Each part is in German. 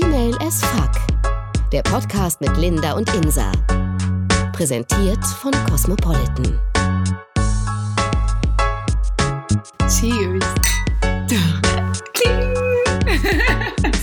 Female as Fuck. Der Podcast mit Linda und Insa. Präsentiert von Cosmopolitan. Cheers.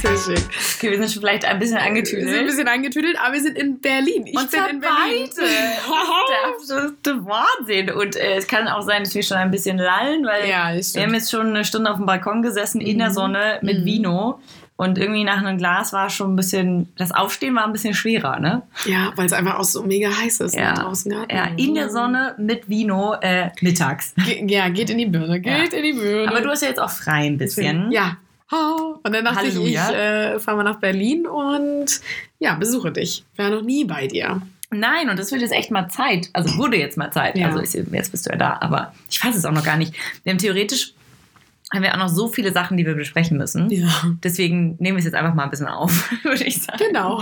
Sehr schön. Okay, wir sind schon vielleicht ein bisschen Wir angetüdelt. sind ein bisschen angetüdelt, aber wir sind in Berlin. Ich und bin in Berlin. beide. Das ist der absolute Wahnsinn. Und äh, es kann auch sein, dass wir schon ein bisschen lallen, weil Ja, wir haben jetzt schon eine Stunde auf dem Balkon gesessen in der Sonne mit Mhm. Vino. Und irgendwie nach einem Glas war schon ein bisschen, das Aufstehen war ein bisschen schwerer, ne? Ja, weil es einfach auch so mega heiß ist Ja. ne, draußen gerade. Ja, in der Sonne mit Vino äh, mittags. Ge ja, geht in die Birne, geht in die Birne. Aber du hast ja jetzt auch frei ein bisschen. Ja. Ha. Und dann dachte Halleluja. ich, ich äh, fahre mal nach Berlin und ja, besuche dich. War noch nie bei dir. Nein, und das wird jetzt echt mal Zeit. Also wurde jetzt mal Zeit. Ja. Also jetzt bist du ja da. Aber ich weiß es auch noch gar nicht. Wir haben theoretisch haben wir auch noch so viele Sachen, die wir besprechen müssen. Ja. Deswegen nehmen wir es jetzt einfach mal ein bisschen auf, würde ich sagen. Genau.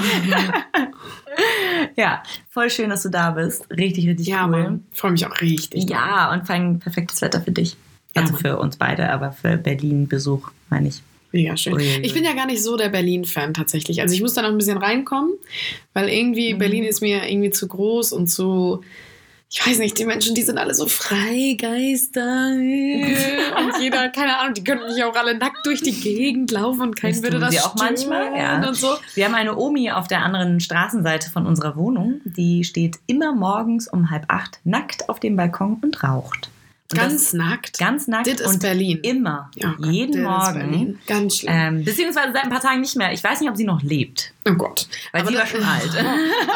Ja, voll schön, dass du da bist. Richtig, richtig ja, cool. Mann. Freue mich auch richtig. Ja, und vor allem perfektes Wetter für dich. Ja, Also Mann. für uns beide, aber für Berlin-Besuch, meine ich. Mega schön. Uiuiui. Ich bin ja gar nicht so der Berlin-Fan tatsächlich. Also ich muss da noch ein bisschen reinkommen, weil irgendwie Mhm. Berlin ist mir irgendwie zu groß und zu. Ich weiß nicht, die Menschen, die sind alle so Freigeister. und jeder, keine Ahnung, die könnten nicht auch alle nackt durch die Gegend laufen und keiner Das würde das auch manchmal, ja. und so. Wir haben eine Omi auf der anderen Straßenseite von unserer Wohnung, die steht immer morgens um halb acht nackt auf dem Balkon und raucht. Ganz das, nackt. ganz nackt Das ist und Berlin. immer, Ja, Gott, jeden das ist Morgen. Ganz schlimm. Ähm, beziehungsweise seit ein paar Tagen nicht mehr. Ich weiß nicht, ob sie noch lebt, oh Gott. weil Aber sie war das- schon alt.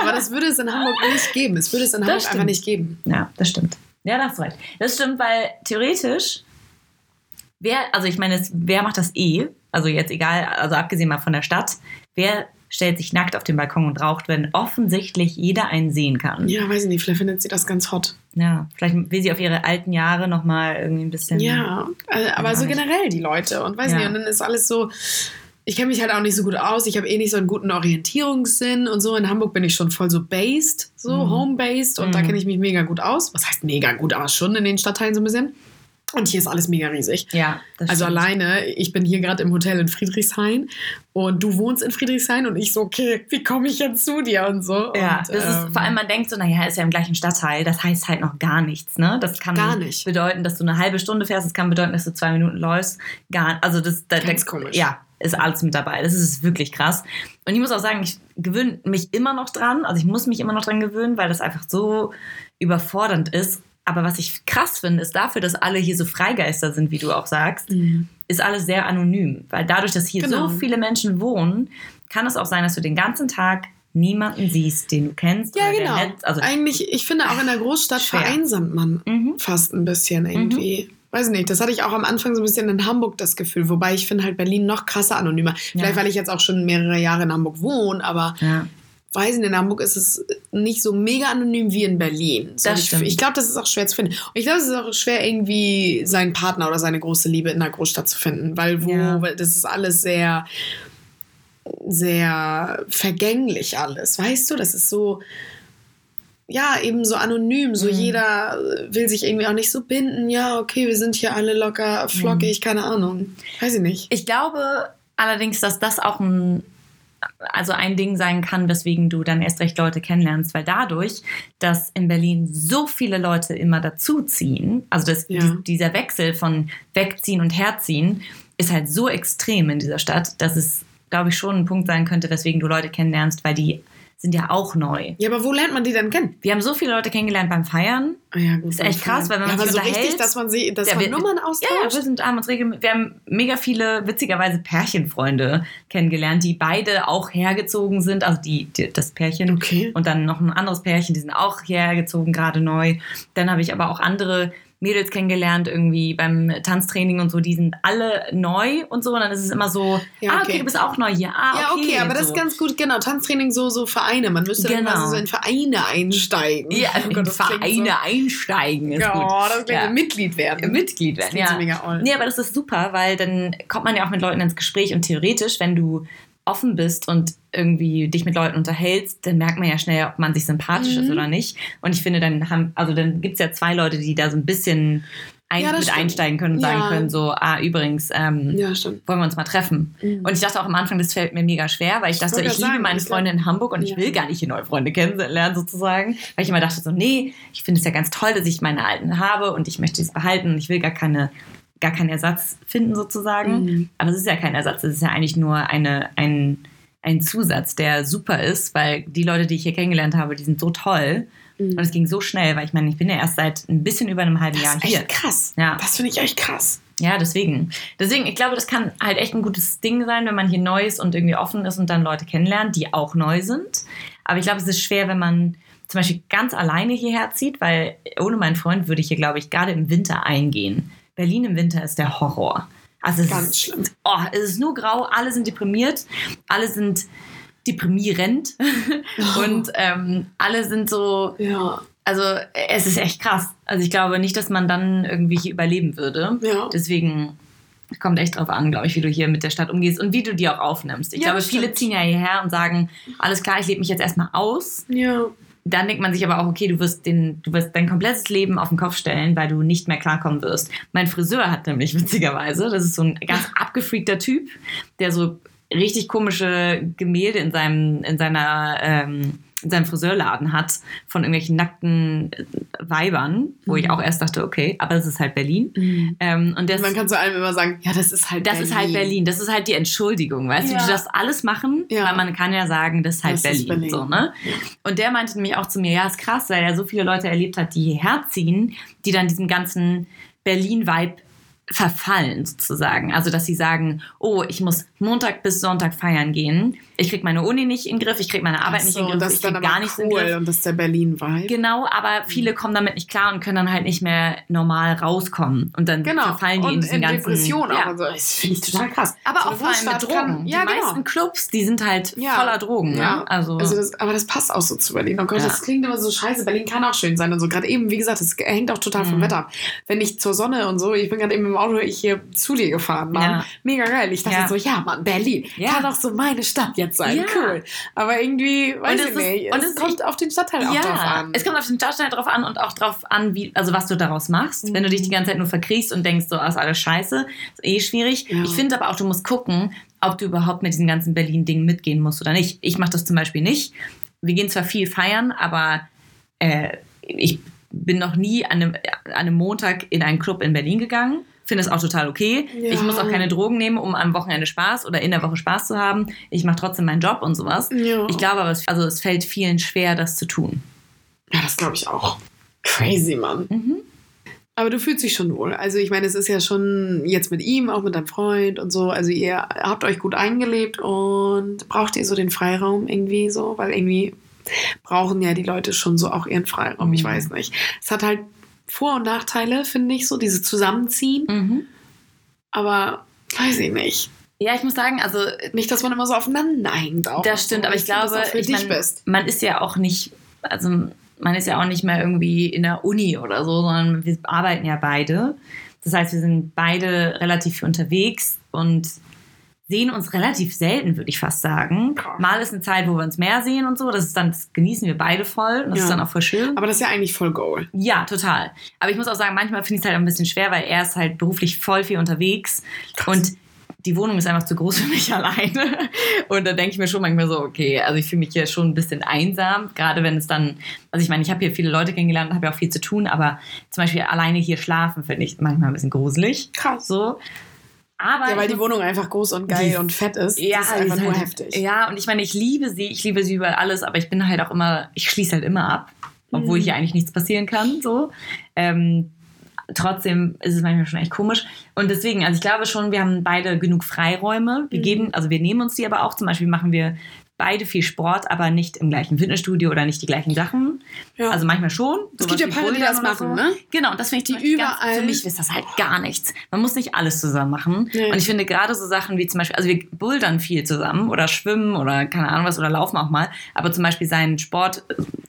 Aber das würde es in Hamburg nicht geben. Es würde es in Das Hamburg einfach stimmt. nicht geben. Ja, das stimmt. Ja, da hast du recht. Das stimmt, weil theoretisch, wer, also ich meine, wer macht das eh? Also jetzt egal, also abgesehen mal von der Stadt, wer stellt sich nackt auf den Balkon und raucht, wenn offensichtlich jeder einen sehen kann? Ja, weiß ich nicht. Vielleicht findet sie das ganz hot. Ja, vielleicht will sie auf ihre alten Jahre nochmal irgendwie ein bisschen. Ja, äh, aber so nicht. generell die Leute. Und weiß Ja. nicht, und dann ist alles so. Ich kenne mich halt auch nicht so gut aus. Ich habe eh nicht so einen guten Orientierungssinn und so. In Hamburg bin ich schon voll so based, so Mhm. home-based. Und da Mhm. kenne ich mich mega gut aus. Was heißt mega gut, aber schon in den Stadtteilen so ein bisschen. Und hier ist alles mega riesig. Ja, Also stimmt. alleine, ich bin hier gerade im Hotel in Friedrichshain und du wohnst in Friedrichshain und ich so, okay, wie komme ich jetzt zu dir und so. Ja, und, das ist ähm, vor allem, man denkt so, naja, ist ja im gleichen Stadtteil, das heißt halt noch gar nichts, ne? Das kann Gar nicht. bedeuten, dass du eine halbe Stunde fährst, das kann bedeuten, dass du zwei Minuten läufst. Gar, also das, da, Ganz da, komisch. Ja, ist alles mit dabei. Das ist wirklich krass. Und ich muss auch sagen, ich gewöhne mich immer noch dran, also ich muss mich immer noch dran gewöhnen, weil das einfach so überfordernd ist. Aber was ich krass finde, ist dafür, dass alle hier so Freigeister sind, wie du auch sagst, Mhm. ist alles sehr anonym. Weil dadurch, dass hier Genau. so viele Menschen wohnen, kann es auch sein, dass du den ganzen Tag niemanden siehst, den du kennst. Ja, genau. nett- also, Eigentlich, ich finde auch in der Großstadt Schwer. vereinsamt man mhm. fast ein bisschen irgendwie. Weiß nicht, das hatte ich auch am Anfang so ein bisschen in Hamburg das Gefühl, wobei ich finde halt Berlin noch krasser anonymer. Vielleicht, Ja. weil ich jetzt auch schon mehrere Jahre in Hamburg wohne, aber ja. Weiß nicht, in Hamburg ist es nicht so mega anonym wie in Berlin. So, ich ich glaube, das ist auch schwer zu finden. Und ich glaube, es ist auch schwer, irgendwie seinen Partner oder seine große Liebe in der Großstadt zu finden, weil wo, Ja. weil das ist alles sehr, sehr vergänglich alles. Weißt du, das ist so, ja, eben so anonym. So Mhm. jeder will sich irgendwie auch nicht so binden. Ja, okay, wir sind hier alle locker, flockig, Mhm. keine Ahnung. Weiß ich nicht. Ich glaube allerdings, dass das auch ein, also ein Ding sein kann, weswegen du dann erst recht Leute kennenlernst, weil dadurch, dass in Berlin so viele Leute immer dazuziehen, also das, Ja. dies- dieser Wechsel von wegziehen und herziehen, ist halt so extrem in dieser Stadt, dass es, glaube ich, schon ein Punkt sein könnte, weswegen du Leute kennenlernst, weil die sind ja auch neu. Ja, aber wo lernt man die denn kennen? Wir haben so viele Leute kennengelernt beim Feiern. Ah ja, gut, Ist echt krass, weil wenn man ja, sich aber so richtig, dass man sie, dass Ja, man wir- Nummern Ja, ja, austauscht. wir sind haben uns regelmäßig, wir haben mega viele witzigerweise Pärchenfreunde kennengelernt, die beide auch hergezogen sind, also die, die das Pärchen Okay. und dann noch ein anderes Pärchen, die sind auch hergezogen gerade neu. Dann habe ich aber auch andere Mädels kennengelernt irgendwie beim Tanztraining und so, die sind alle neu und so und dann ist es immer so, Ja, ah okay. okay, du bist auch neu hier, ah Ja, okay, aber das so. ist ganz gut, genau. Tanztraining, so, so Vereine. Man müsste dann Genau. quasi so in Vereine einsteigen. ja, Oh in Gott, das Vereine einsteigen ist So, gut. ja, das klingt Ja. Mitglied werden. Mitglied Das werden. klingt Ja. so mega oll. Nee, aber das ist super, weil dann kommt man ja auch mit Leuten ins Gespräch und theoretisch, wenn du offen bist und irgendwie dich mit Leuten unterhältst, dann merkt man ja schnell, ob man sich sympathisch Mhm. ist oder nicht. Und ich finde, dann haben, also dann gibt es ja zwei Leute, die da so ein bisschen ein, Ja, mit stimmt. einsteigen können und sagen Ja. können, so, ah, übrigens, ähm, Ja, wollen wir uns mal treffen. Mhm. Und ich dachte auch am Anfang, das fällt mir mega schwer, weil ich dachte, ich liebe sagen, meine Freunde in Hamburg und ich will gar nicht hier neue Freunde kennenlernen sozusagen. Weil ich immer dachte so, nee, ich finde es ja ganz toll, dass ich meine alten habe und ich möchte es behalten und ich will gar keine gar keinen Ersatz finden sozusagen. Mhm. Aber es ist ja kein Ersatz, es ist ja eigentlich nur eine, ein, ein Zusatz, der super ist, weil die Leute, die ich hier kennengelernt habe, die sind so toll. Mhm. Und es ging so schnell, weil ich meine, ich bin ja erst seit ein bisschen über einem halben Das Jahr ist hier. echt krass. Ja. Das finde ich echt krass. Ja, deswegen. Deswegen, ich glaube, das kann halt echt ein gutes Ding sein, wenn man hier neu ist und irgendwie offen ist und dann Leute kennenlernt, die auch neu sind. Aber ich glaube, es ist schwer, wenn man zum Beispiel ganz alleine hierher zieht, weil ohne meinen Freund würde ich hier, glaube ich, gerade im Winter eingehen. Berlin im Winter ist der Horror. Also es Ganz ist, schlimm. Oh, es ist nur grau, alle sind deprimiert, alle sind deprimierend und ähm, alle sind so, Ja. also es ist echt krass. Also ich glaube nicht, dass man dann irgendwie hier überleben würde. Ja. Deswegen kommt echt drauf an, glaube ich, wie du hier mit der Stadt umgehst und wie du die auch aufnimmst. Ich Ja, glaube, viele ziehen ja hierher und sagen, alles klar, ich lebe mich jetzt erstmal aus. Ja. Dann denkt man sich aber auch, okay, du wirst, den, du wirst dein komplettes Leben auf den Kopf stellen, weil du nicht mehr klarkommen wirst. Mein Friseur hat nämlich witzigerweise, das ist so ein ganz abgefreakter Typ, der so richtig komische Gemälde in seinem, in seiner, ähm, in seinem Friseurladen hat von irgendwelchen nackten äh, Weibern, wo ich Mhm. auch erst dachte, okay, aber es ist halt Berlin. Mhm. Ähm, und das, Man kann zu allem immer sagen, ja, das ist halt das ist halt Berlin. Das ist halt die Entschuldigung, weißt du? Ja. Du darfst alles machen, Ja. weil man kann ja sagen, das ist halt Das Berlin. ist Berlin. So, ne? Und der meinte nämlich auch zu mir, ja, ist krass, weil er so viele Leute erlebt hat, die hierher ziehen, die dann diesem ganzen Berlin-Vibe verfallen sozusagen. Also, dass sie sagen, oh, ich muss Montag bis Sonntag feiern gehen. Ich krieg meine Uni nicht in den Griff, ich krieg meine Arbeit Ach nicht so, in den Griff, das ich krieg gar nichts in den cool Griff. und das ist der Berlin-Vibe. Genau, aber viele kommen damit nicht klar und können dann halt nicht mehr normal rauskommen. Und dann Genau. verfallen die und in diesen ganzen... Depression ja. auch so. Das finde ich total krass. Aber So auch vor allem mit Drogen. kann- die Ja, genau. meisten Clubs, die sind halt Ja. voller Drogen. Ja. Ne? Also, Also das, aber das passt auch so zu Berlin. Oh Gott, das klingt immer so scheiße. Berlin kann auch schön sein und so. Gerade eben, wie gesagt, das hängt auch total vom Mhm. Wetter ab. Wenn ich zur Sonne und so, ich bin gerade eben im Auto ich hier zu dir gefahren, Mann. Ja. Mega geil. Ich dachte Ja. so, ja, Mann, Berlin. Ja. Kann auch so meine Stadt jetzt sein. Cool. Aber irgendwie, weiß ich ist- nicht. und es kommt auf den Stadtteil auch drauf an. es kommt auf den Stadtteil drauf an und auch drauf an, wie, also was du daraus machst. Mhm. Wenn du dich die ganze Zeit nur verkriechst und denkst, so, ah, ist alles scheiße, ist eh schwierig. Ich finde aber auch, du musst gucken, ob du überhaupt mit diesen ganzen Berlin-Dingen mitgehen musst oder nicht. Ich mache das zum Beispiel nicht. Wir gehen zwar viel feiern, aber äh, ich bin noch nie an einem, an einem Montag in einen Club in Berlin gegangen. Finde es auch total okay. Ja. Ich muss auch keine Drogen nehmen, um am Wochenende Spaß oder in der Woche Spaß zu haben. Ich mache trotzdem meinen Job und sowas. ja. Ich glaube aber, es, also es fällt vielen schwer, das zu tun. ja, das glaube ich auch. Crazy, Mann. Mhm. Aber du fühlst dich schon wohl. Also ich meine, es ist ja schon jetzt mit ihm, auch mit deinem Freund und so. Also ihr habt euch gut eingelebt und braucht ihr so den Freiraum irgendwie so? Weil irgendwie brauchen ja die Leute schon so auch ihren Freiraum. Ich Mhm. weiß nicht. Es hat halt Vor- und Nachteile, finde ich, so diese Zusammenziehen. Mhm. Aber weiß ich nicht. Ja, ich muss sagen, also Nicht, dass man immer so aufeinander hängt. Auch das stimmt, so, aber ich glaube, ich mein, man ist ja auch nicht, also man ist ja auch nicht mehr irgendwie in der Uni oder so, sondern wir arbeiten ja beide. Das heißt, wir sind beide relativ viel unterwegs und sehen uns relativ selten, würde ich fast sagen. Mal ist eine Zeit, wo wir uns mehr sehen und so. Das ist dann, das genießen wir beide voll und das Ja. ist dann auch voll schön. Aber das ist ja eigentlich voll Goal. Ja, total. Aber ich muss auch sagen, manchmal finde ich es halt ein bisschen schwer, weil er ist halt beruflich voll viel unterwegs Krass. und die Wohnung ist einfach zu groß für mich alleine. Und da denke ich mir schon manchmal so, okay, also ich fühle mich hier schon ein bisschen einsam, gerade wenn es dann, also ich meine, ich habe hier viele Leute kennengelernt und habe ja auch viel zu tun, aber zum Beispiel alleine hier schlafen finde ich manchmal ein bisschen gruselig. Krass. So. Aber Ja, weil die Wohnung einfach groß und geil Die- und fett ist. ja, das ist einfach nur halt- heftig. Ja, und ich meine, ich liebe sie, ich liebe sie über alles, aber ich bin halt auch immer, ich schließe halt immer ab, obwohl Mhm. hier eigentlich nichts passieren kann. So. Ähm, trotzdem ist es manchmal schon echt komisch. Und deswegen, also ich glaube schon, wir haben beide genug Freiräume. Wir Mhm. geben, also wir nehmen uns die aber auch. Zum Beispiel machen wir beide viel Sport, aber nicht im gleichen Fitnessstudio oder nicht die gleichen Sachen. Ja. Also manchmal schon. Es gibt ja Paare, die das machen, so. ne? Genau, und das finde ich Die Beispiel ganz, überall- für mich ist das halt gar nichts. Man muss nicht alles zusammen machen. Nee. Und ich finde gerade so Sachen wie zum Beispiel, also wir bouldern viel zusammen oder schwimmen oder keine Ahnung was oder laufen auch mal, aber zum Beispiel seinen Sport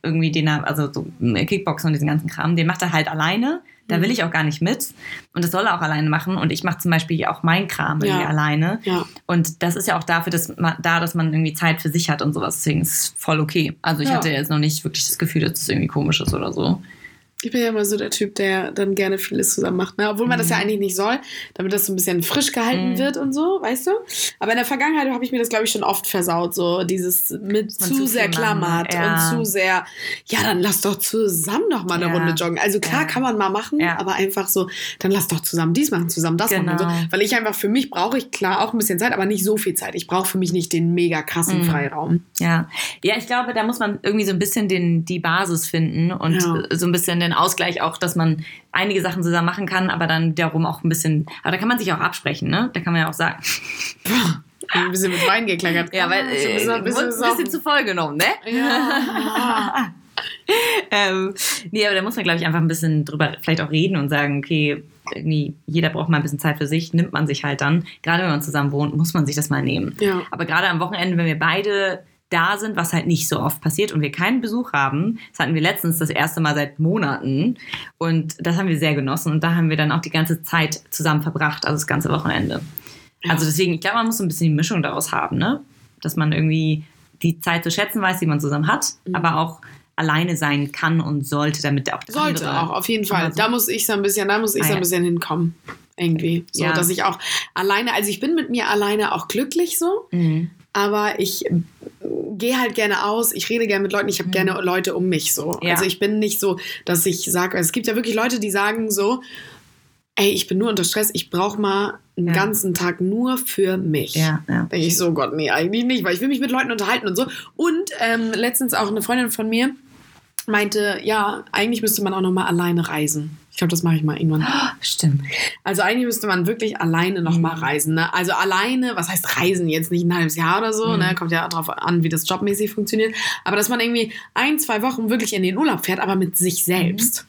irgendwie, den er, also so Kickboxen und diesen ganzen Kram, den macht er halt alleine. Da Mhm. will ich auch gar nicht mit. Und das soll er auch alleine machen. Und ich mache zum Beispiel auch meinen Kram irgendwie Ja. alleine. Ja. Und das ist ja auch dafür, dass man, da, dass man irgendwie Zeit für sich hat und sowas. Deswegen ist es voll okay. Also ich Ja. hatte jetzt noch nicht wirklich das Gefühl, dass es irgendwie komisch ist oder so. Ich bin ja immer so der Typ, der dann gerne vieles zusammen macht. Ne? Obwohl man das ja eigentlich nicht soll, damit das so ein bisschen frisch gehalten Mhm. wird und so, weißt du? Aber in der Vergangenheit habe ich mir das, glaube ich, schon oft versaut. So dieses mit zu zu sehr klammert ja. und zu sehr, ja, dann lass doch zusammen noch mal eine Ja. Runde joggen. Also klar Ja. kann man mal machen, aber einfach so, dann lass doch zusammen dies machen, zusammen das machen und so. Genau. Weil ich einfach für mich brauche ich klar auch ein bisschen Zeit, aber nicht so viel Zeit. Ich brauche für mich nicht den mega krassen Mhm. Freiraum. Ja. ja, ich glaube, da muss man irgendwie so ein bisschen den, die Basis finden und so ein bisschen den Ausgleich auch, dass man einige Sachen zusammen machen kann, aber dann darum auch ein bisschen, aber da kann man sich auch absprechen, ne? Da kann man ja auch sagen, Ein bisschen mit Wein gekleckert. ja, weil äh, schon ein bisschen- ein bisschen, zu voll genommen, ne? Ja. ähm, nee, aber da muss man, glaube ich, einfach ein bisschen drüber vielleicht auch reden und sagen, okay, irgendwie, jeder braucht mal ein bisschen Zeit für sich, nimmt man sich halt dann. Gerade wenn man zusammen wohnt, muss man sich das mal nehmen. Ja. Aber gerade am Wochenende, wenn wir beide da sind, was halt nicht so oft passiert und wir keinen Besuch haben, das hatten wir letztens das erste Mal seit Monaten und das haben wir sehr genossen und da haben wir dann auch die ganze Zeit zusammen verbracht, also das ganze Wochenende. Also deswegen, ich glaube, man muss so ein bisschen die Mischung daraus haben, ne? Dass man irgendwie die Zeit zu schätzen weiß, die man zusammen hat, Mhm. aber auch alleine sein kann und sollte, damit auch der Sollte auch, auf jeden Fall. Also- Da muss ich so ein bisschen, da muss ich Ah, so ein bisschen hinkommen. Irgendwie. So, Ja. dass ich auch alleine, also ich bin mit mir alleine auch glücklich so, Mhm. aber ich gehe halt gerne aus, ich rede gerne mit Leuten, ich habe gerne Leute um mich so. Ja. Also ich bin nicht so, dass ich sage, es gibt ja wirklich Leute, die sagen so, ey, ich bin nur unter Stress, ich brauche mal einen Ja. ganzen Tag nur für mich. Ja, ja. Denke ich so, Gott, nee, eigentlich nicht, weil ich will mich mit Leuten unterhalten und so. Und ähm, letztens auch eine Freundin von mir meinte, ja, eigentlich müsste man auch noch mal alleine reisen. Ich glaube, das mache ich mal irgendwann. Stimmt. Also eigentlich müsste man wirklich alleine noch mal reisen. Ne? Also alleine, was heißt reisen? Jetzt nicht ein halbes Jahr oder so. Ne? Kommt ja darauf an, wie das jobmäßig funktioniert. Aber dass man irgendwie ein, zwei Wochen wirklich in den Urlaub fährt, aber mit sich selbst.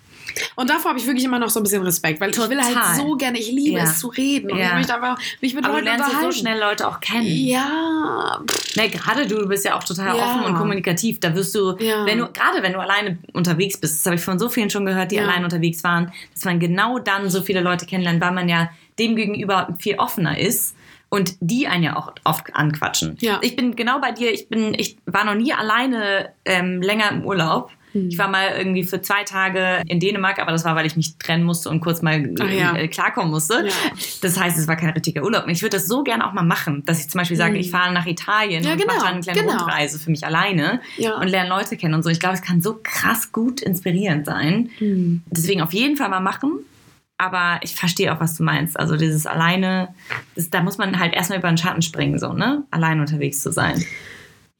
Und davor habe ich wirklich immer noch so ein bisschen Respekt, weil ich will Total. halt so gerne, ich liebe Ja. es zu reden und Ja. ich möchte einfach mich mit Aber du Leuten lernst ja unterhalten. so schnell Leute auch kennen. Ja, Ne, gerade du, du bist ja auch total Ja. offen und kommunikativ. Da wirst du, wenn du, gerade wenn du alleine unterwegs bist, das habe ich von so vielen schon gehört, die Ja. allein unterwegs waren, dass man genau dann so viele Leute kennenlernt, weil man ja dem gegenüber viel offener ist und die einen ja auch oft anquatschen. Ja. Ich bin genau bei dir, ich bin, ich war noch nie alleine ähm, länger im Urlaub. Hm. Ich war mal irgendwie für zwei Tage in Dänemark, aber das war, weil ich mich trennen musste und kurz mal Ach ja. äh, klarkommen musste. Ja. Das heißt, es war kein richtiger Urlaub. Und Ich würde das so gerne auch mal machen, dass ich zum Beispiel sage, Hm. ich fahre nach Italien Ja, und genau, mache dann eine kleine genau. Rundreise für mich alleine und lerne Leute kennen und so. Ich glaube, es kann so krass gut inspirierend sein. Hm. Deswegen auf jeden Fall mal machen. Aber ich verstehe auch, was du meinst. Also dieses alleine, das, da muss man halt erstmal über den Schatten springen, so, ne? Allein unterwegs zu sein.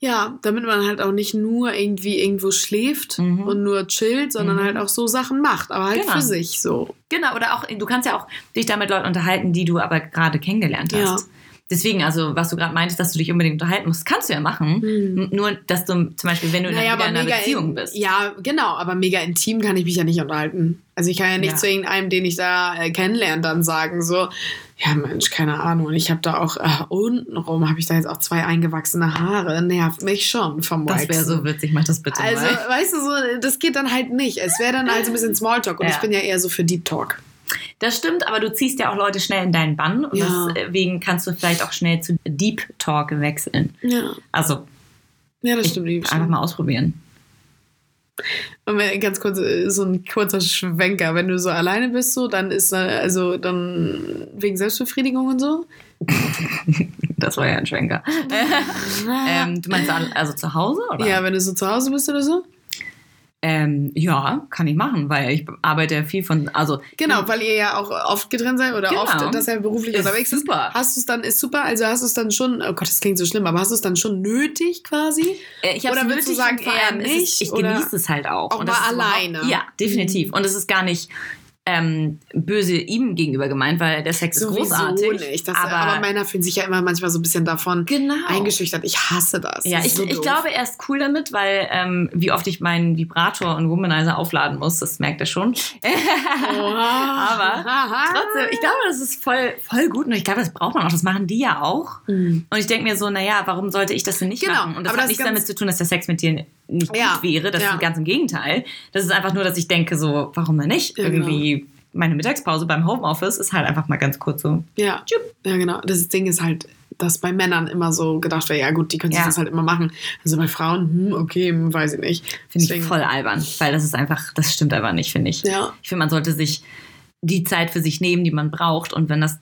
Ja, damit man halt auch nicht nur irgendwie irgendwo schläft Mhm. und nur chillt, sondern Mhm. halt auch so Sachen macht, aber halt Genau. für sich so. Genau, oder auch, du kannst ja auch dich da mit Leuten unterhalten, die du aber gerade kennengelernt hast. Ja. Deswegen, also, was du gerade meintest, dass du dich unbedingt unterhalten musst, kannst du ja machen. N- Nur, dass du zum Beispiel, wenn du in, Naja, in einer Beziehung in, bist. Ja, genau, aber mega intim kann ich mich ja nicht unterhalten. Also ich kann ja nicht Ja. zu irgendeinem, den ich da äh, kennenlerne, dann sagen so, ja Mensch, keine Ahnung. Und ich habe da auch äh, untenrum habe ich da jetzt auch zwei eingewachsene Haare, nervt mich schon vom Das wäre Waxen. so witzig, mach das bitte Also, mal. weißt du, so, das geht dann halt nicht. Es wäre dann halt so ein bisschen Smalltalk und Ja. ich bin ja eher so für Deep Talk. Das stimmt, aber du ziehst ja auch Leute schnell in deinen Bann und Ja. deswegen kannst du vielleicht auch schnell zu Deep Talk wechseln. Ja, Also ja das stimmt. einfach mal ausprobieren. Und wenn, ganz kurz, äh, so ein kurzer Schwenker, wenn du so alleine bist, so, dann ist äh, also dann wegen Selbstbefriedigung und so. Das war ja ein Schwenker. ähm, du meinst also zu Hause? Oder? Ja, wenn du so zu Hause bist oder so. Ähm, ja, kann ich machen, weil ich arbeite ja viel von, also Genau, weil ihr ja auch oft getrennt seid oder Genau. oft, dass er beruflich Ist unterwegs ist. super. Hast du es dann, ist super, also hast du es dann schon, oh Gott, das klingt so schlimm, aber hast du es dann schon nötig quasi? Äh, Ich Oder würdest du sagen, eher ist nicht, Es, ich genieße es halt auch. auch Und mal ist alleine? Ja, definitiv. Und es ist gar nicht ähm, böse ihm gegenüber gemeint, weil der Sex ist Sowieso großartig. nicht. Das, aber, aber, Männer fühlen sich ja immer manchmal so ein bisschen davon genau. eingeschüchtert. Ich hasse das. Ja, Das ich, ist so ich glaube, er ist cool damit, weil ähm, wie oft ich meinen Vibrator und Womanizer aufladen muss, das merkt er schon. Aber. Trotzdem, ich glaube, das ist voll, voll gut und ich glaube, das braucht man auch. Das machen die ja auch. Mhm. Und ich denke mir so, naja, warum sollte ich das denn nicht Genau, machen? Und das aber hat das nichts ist damit zu tun, dass der Sex mit dir nicht Ja, gut wäre. Das ja. ist ganz im Gegenteil. Das ist einfach nur, dass ich denke, so, warum denn nicht? Ja, Irgendwie meine Mittagspause beim Homeoffice ist halt einfach mal ganz kurz so. Ja. ja, genau. Das Ding ist halt, dass bei Männern immer so gedacht wird, ja gut, die können sich Ja. das halt immer machen. Also bei Frauen, hm, okay, hm, weiß ich nicht. Finde ich voll albern, weil das ist einfach, das stimmt einfach nicht, finde ich. Ja. Ich finde, man sollte sich die Zeit für sich nehmen, die man braucht. Und wenn das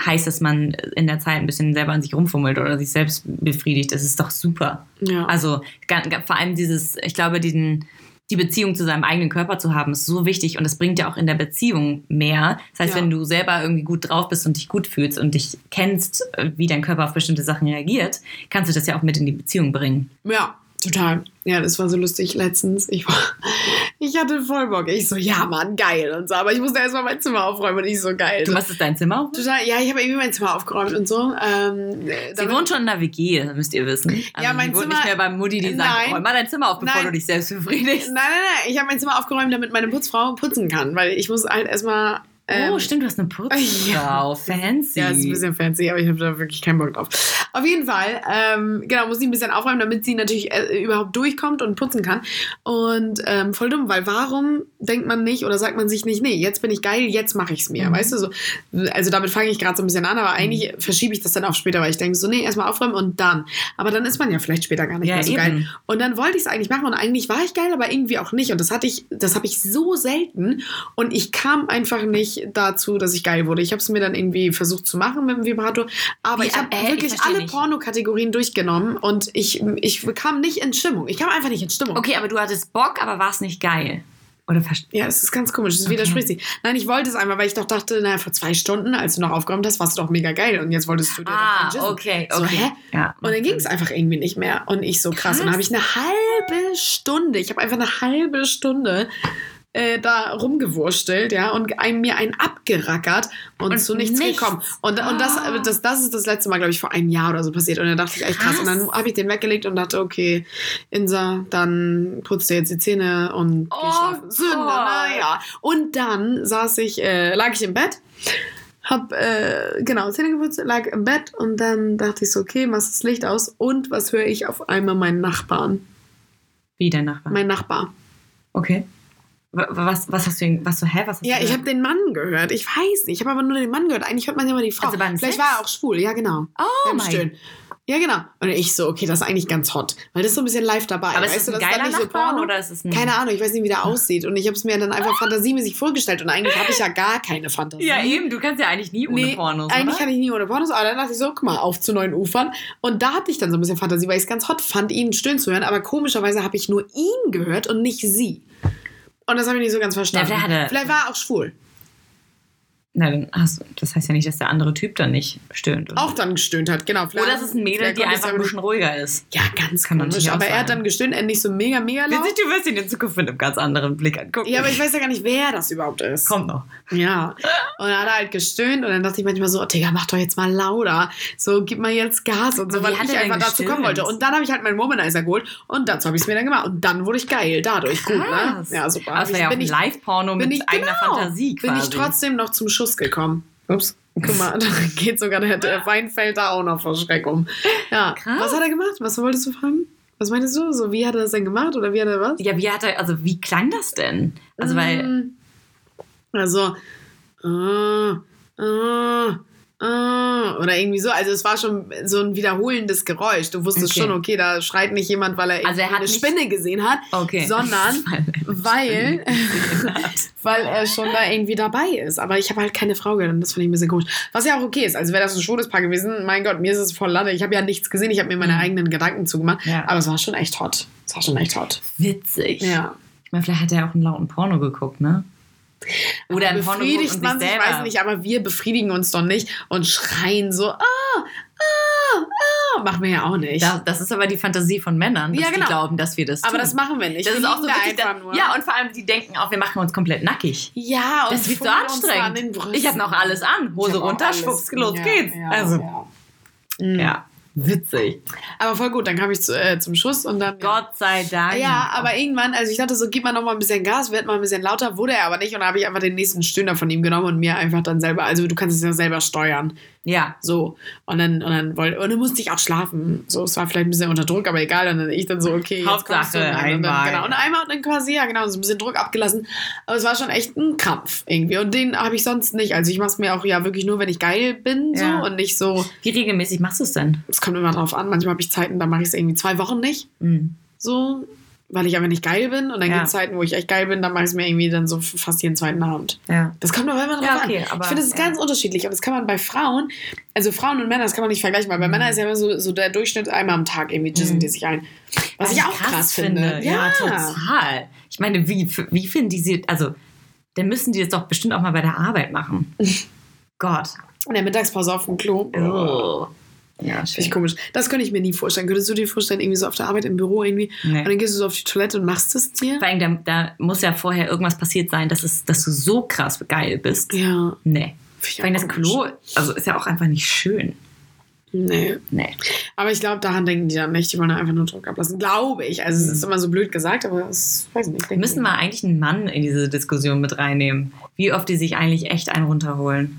heißt, dass man in der Zeit ein bisschen selber an sich rumfummelt oder sich selbst befriedigt, das ist doch super. Ja. Also vor allem dieses, ich glaube, diesen, die Beziehung zu seinem eigenen Körper zu haben, ist so wichtig und es bringt ja auch in der Beziehung mehr. Das heißt, Ja. wenn du selber irgendwie gut drauf bist und dich gut fühlst und dich kennst, äh, wie dein Körper auf bestimmte Sachen reagiert, kannst du das ja auch mit in die Beziehung bringen. Ja, total. Ja, das war so lustig letztens. Ich war, ich hatte voll Bock. Ich so, ja, Mann, geil und so. Aber ich musste erstmal mein Zimmer aufräumen und ich so geil. Du machst dein Zimmer auf? Total, ja, ich habe irgendwie mein Zimmer aufgeräumt und so. Ähm, Sie wohnt schon in der WG, müsst ihr wissen. Also Ja, mein Zimmer- nicht mehr beim Mutti, die sagt, räum mal dein Zimmer auf, bevor Nein. du dich selbst befriedigst. Nein, nein, nein. Ich habe mein Zimmer aufgeräumt, damit meine Putzfrau putzen kann, weil ich muss halt erstmal. Ähm, oh, stimmt, du hast eine Putzfrau. Fancy. Ja, ist ein bisschen fancy, aber ich habe da wirklich keinen Bock drauf. Auf jeden Fall, ähm, genau, muss sie ein bisschen aufräumen, damit sie natürlich äh, überhaupt durchkommt und putzen kann. Und ähm, voll dumm, weil warum denkt man nicht oder sagt man sich nicht, nee, jetzt bin ich geil, jetzt mache ich es mir, Mhm. weißt du so. Also damit fange ich gerade so ein bisschen an, aber eigentlich verschiebe ich das dann auf später, weil ich denke so, nee, erstmal aufräumen und dann. Aber dann ist man ja vielleicht später gar nicht Ja, mehr so eben. geil. Und dann wollte ich es eigentlich machen und eigentlich war ich geil, aber irgendwie auch nicht. Und das hatte ich, das habe ich so selten. Und ich kam einfach nicht dazu, dass ich geil wurde. Ich habe es mir dann irgendwie versucht zu machen mit dem Vibrator. Aber Wie, ich habe äh, ich wirklich versteh alle nicht. Pornokategorien durchgenommen und ich, ich kam nicht in Stimmung. Ich kam einfach nicht in Stimmung. Okay, aber du hattest Bock, aber war es nicht geil. Oder Ja, es ist ganz komisch. Es Okay. widerspricht sich. Nein, ich wollte es einfach, weil ich doch dachte, naja, vor zwei Stunden, als du noch aufgeräumt hast, warst du doch mega geil. Und jetzt wolltest du dir Ah, doch einen okay, So, okay. hä? Ja, Und dann ging es einfach irgendwie nicht mehr. Und ich so krass. Und dann habe ich eine halbe Stunde, ich habe einfach eine halbe Stunde äh, da rumgewurstelt, ja, und ein, mir einen abgerackert und, Und zu nichts, nichts. gekommen. Und, und das, Ah. das, das ist das letzte Mal, glaube ich, vor einem Jahr oder so passiert. Und dann dachte ich echt krass. Und dann Krass. habe ich den weggelegt und dachte, okay, Insa, dann putzt dir jetzt die Zähne und geh Oh schlafen. Sünde, naja. Und dann saß ich, äh, lag ich im Bett hab, äh, genau, Zähne geputzt, lag im Bett und dann dachte ich so, okay, machst das Licht aus und was höre ich auf einmal? Meinen Nachbarn. Wie dein Nachbar? Mein Nachbar. okay. Wa- Was, was hast du, was so, hä, was hast Ja, du ich habe den Mann gehört. Ich weiß nicht. Ich habe aber nur den Mann gehört. Eigentlich hört man ja immer die Frau. Also Vielleicht Sex? war er auch schwul. Ja, genau. Oh mein Stöhnen. Ja, genau. Und ich so, okay, das ist eigentlich ganz hot. Weil das ist so ein bisschen live dabei. Aber ist weißt das ein du, das geiler ist nicht so Nachbar Porno. oder ist es ein... Keine Ahnung, ich weiß nicht, wie der aussieht. Und ich habe es mir dann einfach fantasiemäßig vorgestellt. Und eigentlich habe ich ja gar keine Fantasie. Ja, eben, du kannst ja eigentlich nie ohne Nee, Pornos, eigentlich oder? kann ich nie ohne Pornos, aber dann dachte ich so, guck mal, auf zu neuen Ufern. Und da hatte ich dann so ein bisschen Fantasie, weil ich es ganz hot fand, ihn stöhnen zu hören. Aber komischerweise habe ich nur ihn gehört und nicht sie. Und das habe ich nicht so ganz verstanden. Ja, vielleicht war er auch schwul. Na, dann hast du, das heißt ja nicht, dass der andere Typ dann nicht stöhnt. Oder, Auch dann gestöhnt hat, genau. Vielleicht- oder es ist ein Mädel, die einfach ein bisschen ruhiger ist. Ja, ganz Kann komisch. Aber er hat dann gestöhnt, er nicht so mega, mega laut. Witzig, du wirst ihn in Zukunft mit einem ganz anderen Blick angucken. Ja, aber ich weiß ja gar nicht, wer das überhaupt ist. Kommt noch. Ja. Und dann hat er halt gestöhnt und dann dachte ich manchmal so, oh, Digga, mach doch jetzt mal lauter. So, gib mal jetzt Gas und so, weil ich einfach dazu kommen gestöhnt? wollte. Und dann habe ich halt meinen Womanizer geholt und dazu habe ich es mir dann gemacht. Und dann wurde ich geil, dadurch. Gut, ne? Krass. Ja, super. Es war ja auch ein Live-Porno mit ich, eigener genau, Fantasie quasi. Bin ich trotzdem noch zum Schuss gekommen. Ups. Guck mal, da geht sogar der, der Wein fällt da auch noch vor Schreck um. Ja. Krass. Was hat er gemacht? Was wolltest du fragen? Was meintest du? So, wie hat er das denn gemacht? Oder wie hat er was? Ja, wie hat er, also wie klang das denn? Also, weil, Mm. Also, äh, äh, oder irgendwie so. Also es war schon so ein wiederholendes Geräusch. Du wusstest Okay. schon, okay, da schreit nicht jemand, weil er, Also er eine Spinne gesehen hat, okay. sondern weil, weil er schon da irgendwie dabei ist. Aber ich habe halt keine Frau gehört und das fand ich ein bisschen komisch. Was ja auch okay ist. Also wäre das ein schwules Paar gewesen, mein Gott, mir ist es voll Latte. Ich habe ja nichts gesehen, ich habe mir meine Mhm. eigenen Gedanken zugemacht. Ja. Aber es war schon echt hot. Es war schon echt hot. Witzig. Ja. Ich meine, vielleicht hat er auch einen lauten Porno geguckt, ne? Oder Porno geguckt befriedigt und man sich selber. weiß nicht, aber wir befriedigen uns doch nicht und schreien so, ah, ah, ah, machen wir ja auch nicht. Das, das ist aber die Fantasie von Männern, dass Ja, genau. die glauben, dass wir das aber tun. das machen wir nicht. das wir ist auch so da einfach da, nur. ja, und vor allem, die denken auch, wir machen uns komplett nackig. ja, und Das ist an anstrengend. Ich habe noch alles an. Hose runter, schwupps, los ja, geht's. Ja, also, ja. Ja, witzig. Aber voll gut, dann kam ich zu, äh, zum Schuss und dann. Gott sei Dank. Ja, aber irgendwann, also ich dachte so, gib mal noch mal ein bisschen Gas, wird mal ein bisschen lauter, wurde er aber nicht und dann habe ich einfach den nächsten Stöhner von ihm genommen und mir einfach dann selber, also du kannst es ja selber steuern. Ja. So. Und dann, und dann wollte, und dann musste ich auch schlafen. So, es war vielleicht ein bisschen unter Druck, aber egal. Und dann ich dann so, okay, Hauptsache kommst du. Und dann, einmal. Genau. Und einmal und dann quasi, ja, genau, so ein bisschen Druck abgelassen. Aber es war schon echt ein Krampf irgendwie. Und den habe ich sonst nicht. Also ich mache es mir auch ja wirklich nur, wenn ich geil bin, so Ja. und nicht so. Wie regelmäßig machst du es denn? Es kommt immer drauf an. Manchmal habe ich Zeiten, da mache ich es irgendwie zwei Wochen nicht. Mhm. So. Weil ich einfach nicht geil bin. Und dann Ja. gibt es Zeiten, wo ich echt geil bin, dann mache ich es mir irgendwie dann so fast jeden zweiten Abend. Ja. Das kommt aber immer drauf Ja, okay, an. aber- ich finde, das ist ja. ganz unterschiedlich. Und das kann man bei Frauen, also Frauen und Männer, das kann man nicht vergleichen, weil bei Männern ist ja immer so, so der Durchschnitt einmal am Tag irgendwie jizzen Mhm. die sich ein. Was, ich auch krass, finde. Ja, total. Ich meine, wie, wie finden die sie, also, dann müssen die das doch bestimmt auch mal bei der Arbeit machen. Gott. In der Mittagspause auf dem Klo. Oh. Ja, ich komisch. Das könnte ich mir nie vorstellen. Könntest du dir vorstellen, irgendwie so auf der Arbeit im Büro irgendwie, Nee. und dann gehst du so auf die Toilette und machst es dir? Vor allem, da, da muss ja vorher irgendwas passiert sein, dass, es, dass du so krass geil bist. Ja. Nee. Vor allem das. Klo, also ist ja auch einfach nicht schön. Nee. Nee. Aber ich glaube, daran denken die dann nicht. Die wollen einfach nur Druck ablassen. Glaube ich. Also, es ist immer so blöd gesagt, aber das weiß ich nicht. Wir müssen mal eigentlich einen Mann in diese Diskussion mit reinnehmen. Wie oft die sich eigentlich echt einen runterholen.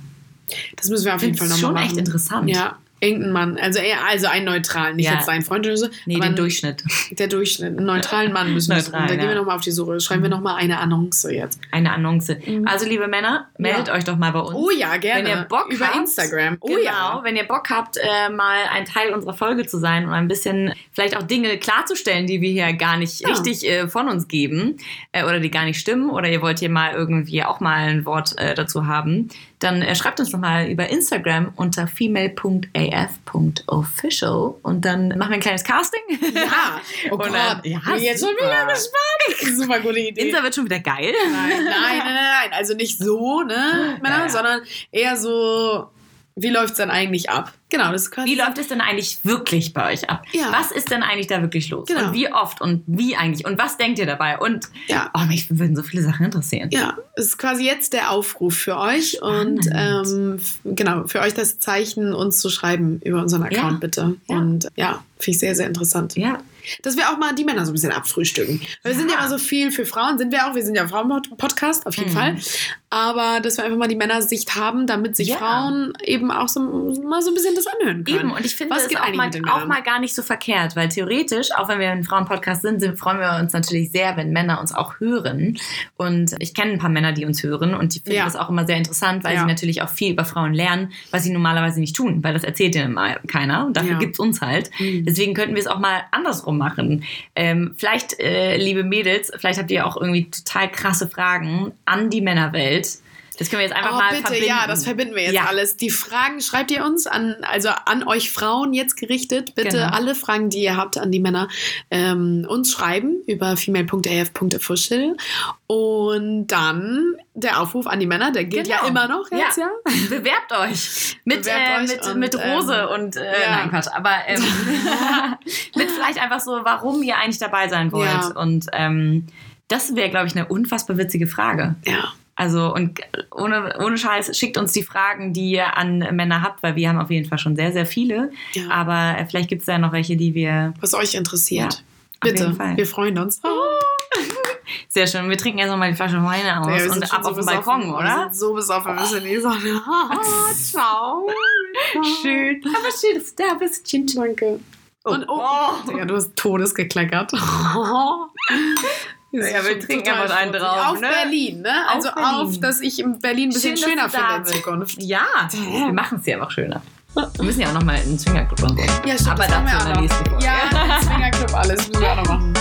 Das müssen wir auf jeden Fall nochmal schon machen. echt interessant. Ja. Irgendein Mann. Also eher, also einen neutralen. Nicht Ja. jetzt deinen Freund oder so. Nee, den Durchschnitt. Der Durchschnitt. Einen neutralen Mann müssen wir suchen. Da gehen wir ja. nochmal auf die Suche. Schreiben wir nochmal eine Annonce jetzt. Eine Annonce. Also, liebe Männer, meldet Ja. euch doch mal bei uns. Oh ja, gerne. Wenn ihr Bock Über habt, Instagram. Oh genau, ja. wenn ihr Bock habt, äh, mal ein Teil unserer Folge zu sein und ein bisschen vielleicht auch Dinge klarzustellen, die wir hier gar nicht Ja. richtig äh, von uns geben äh, oder die gar nicht stimmen oder ihr wollt hier mal irgendwie auch mal ein Wort äh, dazu haben, dann äh, schreibt uns doch mal über Instagram unter female.af.official und dann machen wir ein kleines Casting. Ja. Oh Und Gott. dann- ja, jetzt schon wieder gespannt. Super gute Idee. Insta wird schon wieder geil. Nein, nein, nein, nein, nein. Also nicht so, ne, Männer, Ja, ja. sondern eher so, wie läuft es dann eigentlich ab? Genau, das ist quasi. Wie läuft es denn eigentlich wirklich bei euch ab? Ja. Was ist denn eigentlich da wirklich los? Genau. Und wie oft und wie eigentlich? Und was denkt ihr dabei? Und Ja. oh, mich würden so viele Sachen interessieren. Ja, es ist quasi jetzt der Aufruf für euch und ähm, Spannend. genau, für euch das Zeichen, uns zu schreiben über unseren Account, Ja. bitte. Und ja, finde ich sehr, sehr interessant. Ja. Dass wir auch mal die Männer so ein bisschen abfrühstücken. Wir Ja. sind ja immer so viel für Frauen, sind wir auch. Wir sind ja Frauen-Podcast, auf jeden Mhm. Fall. Aber dass wir einfach mal die Männersicht haben, damit sich Ja. Frauen eben auch so, mal so ein bisschen das anhören können. Eben, und ich finde Was geht auch mal, auch mal gar nicht so verkehrt, weil theoretisch, auch wenn wir ein Frauenpodcast sind, sind, freuen wir uns natürlich sehr, wenn Männer uns auch hören. Und ich kenne ein paar Männer, die uns hören und die finden Ja. das auch immer sehr interessant, weil Ja. sie natürlich auch viel über Frauen lernen, was sie normalerweise nicht tun, weil das erzählt ihnen mal keiner und dafür Ja. gibt es uns halt. Mhm. Deswegen könnten wir es auch mal andersrum machen. Ähm, vielleicht, äh, liebe Mädels, vielleicht habt ihr auch irgendwie total krasse Fragen an die Männerwelt. Das können wir jetzt einfach oh, mal bitte, verbinden. ja, das verbinden wir jetzt Ja. alles. Die Fragen schreibt ihr uns an, also an euch Frauen jetzt gerichtet. Bitte Genau. alle Fragen, die ihr habt an die Männer, ähm, uns schreiben über female.af.official. Und dann der Aufruf an die Männer, der gilt Genau. ja immer noch jetzt, ja? Bewerbt euch mit, Bewerbt äh, euch mit, und, mit Rose ähm, und äh, ja. nein Quatsch, aber ähm, mit vielleicht einfach so, warum ihr eigentlich dabei sein wollt. Ja. Und ähm, das wäre, glaube ich, eine unfassbar witzige Frage. Ja. Also und ohne, ohne Scheiß, schickt uns die Fragen, die ihr an Männer habt, weil wir haben auf jeden Fall schon sehr, sehr viele. Ja. Aber äh, vielleicht gibt es da noch welche, die wir. Was euch interessiert. Ja, Bitte, wir freuen uns. Sehr schön. Wir trinken jetzt nochmal die Flasche Weine aus Ja, wir sind und ab so auf den. Balkon, Wir oder? sind so besoffen, wir müssen in die Sonne. Oh, ciao. Schön. Aber schön, dass du da bist. Chin. Danke. Und oh, Oh. Digga, du hast Todes gekleckert. Ja, wir trinken Total einfach einen drauf, Auf ne? Berlin, ne? Auf Also Berlin. auf, dass ich in Berlin ein bisschen Schön, schöner finde in. Zukunft. Ja, wir machen es ja auch schöner. Wir müssen ja auch nochmal in den Swingerclub und so. Ja, stimmt, Aber dazu wir in der nächsten. Folge. Ja, Swingerclub, alles müssen wir auch noch machen.